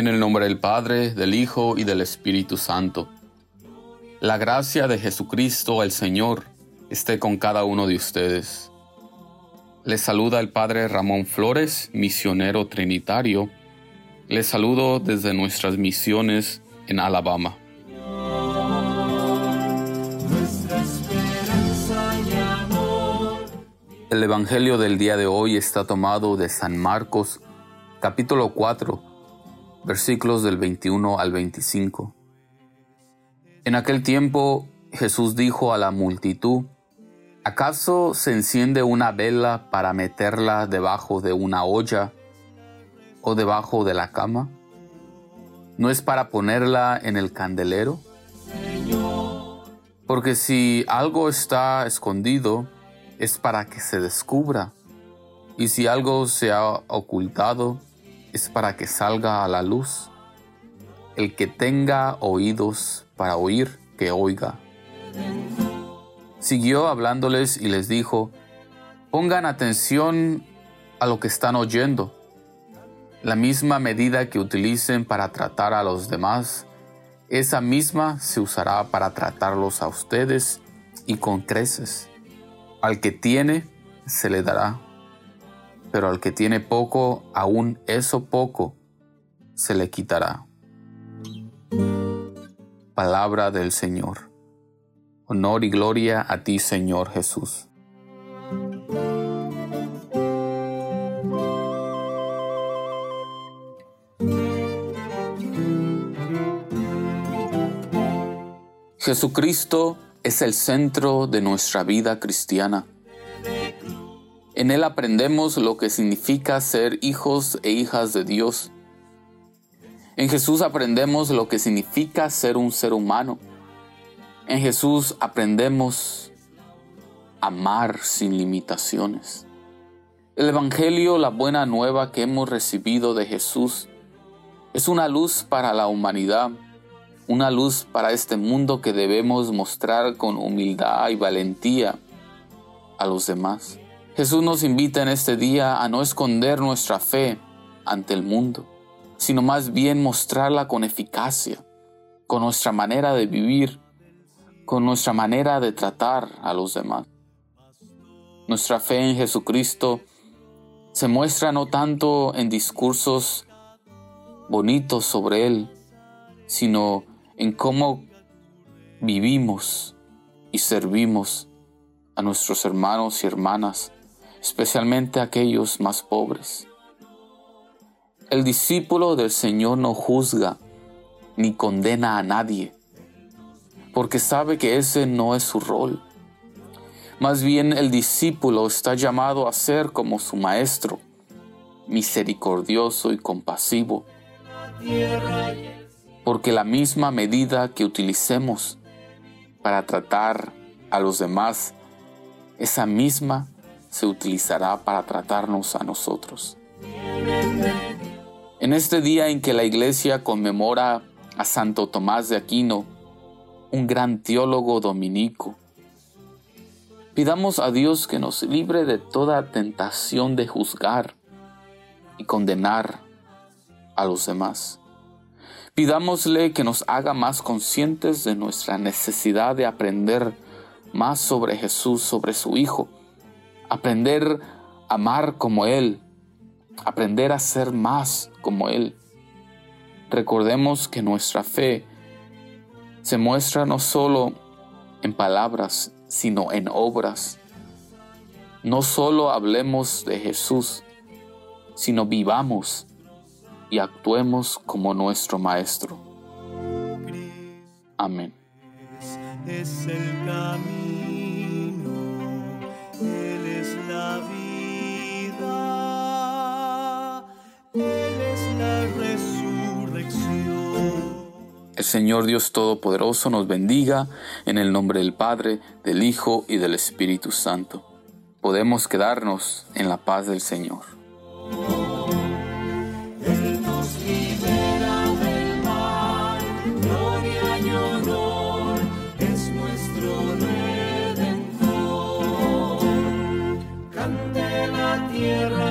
En el nombre del Padre, del Hijo y del Espíritu Santo. La gracia de Jesucristo el Señor esté con cada uno de ustedes. Les saluda el Padre Ramón Flores, misionero trinitario. Les saludo desde nuestras misiones en Alabama. El Evangelio del día de hoy está tomado de San Marcos, capítulo 4, versículos del 21 al 25. En aquel tiempo Jesús dijo a la multitud, ¿acaso se enciende una vela para meterla debajo de una olla o debajo de la cama? ¿No es para ponerla en el candelero? Porque si algo está escondido, es para que se descubra. Y si algo se ha ocultado, es para que salga a la luz. El que tenga oídos para oír, que oiga. Siguió hablándoles y les dijo, pongan atención a lo que están oyendo. La misma medida que utilicen para tratar a los demás, esa misma se usará para tratarlos a ustedes y con creces. Al que tiene, se le dará pero al que tiene poco, aún eso poco se le quitará. Palabra del Señor. Honor y gloria a ti, Señor Jesús. Jesucristo es el centro de nuestra vida cristiana. En él aprendemos lo que significa ser hijos e hijas de Dios. En Jesús aprendemos lo que significa ser un ser humano. En Jesús aprendemos amar sin limitaciones. El Evangelio, la buena nueva que hemos recibido de Jesús, es una luz para la humanidad, una luz para este mundo que debemos mostrar con humildad y valentía a los demás. Jesús nos invita en este día a no esconder nuestra fe ante el mundo, sino más bien mostrarla con eficacia, con nuestra manera de vivir, con nuestra manera de tratar a los demás. Nuestra fe en Jesucristo se muestra no tanto en discursos bonitos sobre Él, sino en cómo vivimos y servimos a nuestros hermanos y hermanas especialmente aquellos más pobres. El discípulo del Señor no juzga ni condena a nadie, porque sabe que ese no es su rol. Más bien el discípulo está llamado a ser como su maestro, misericordioso y compasivo, porque la misma medida que utilicemos para tratar a los demás, esa misma se utilizará para tratarnos a nosotros. En este día en que la iglesia conmemora a Santo Tomás de Aquino, un gran teólogo dominico, pidamos a Dios que nos libre de toda tentación de juzgar y condenar a los demás. Pidámosle que nos haga más conscientes de nuestra necesidad de aprender más sobre Jesús, sobre su Hijo, aprender a amar como Él, aprender a ser más como Él. Recordemos que nuestra fe se muestra no solo en palabras, sino en obras. No solo hablemos de Jesús, sino vivamos y actuemos como nuestro Maestro. Amén. Es el El Señor Dios Todopoderoso nos bendiga en el nombre del Padre, del Hijo y del Espíritu Santo. Podemos quedarnos en la paz del Señor. tierra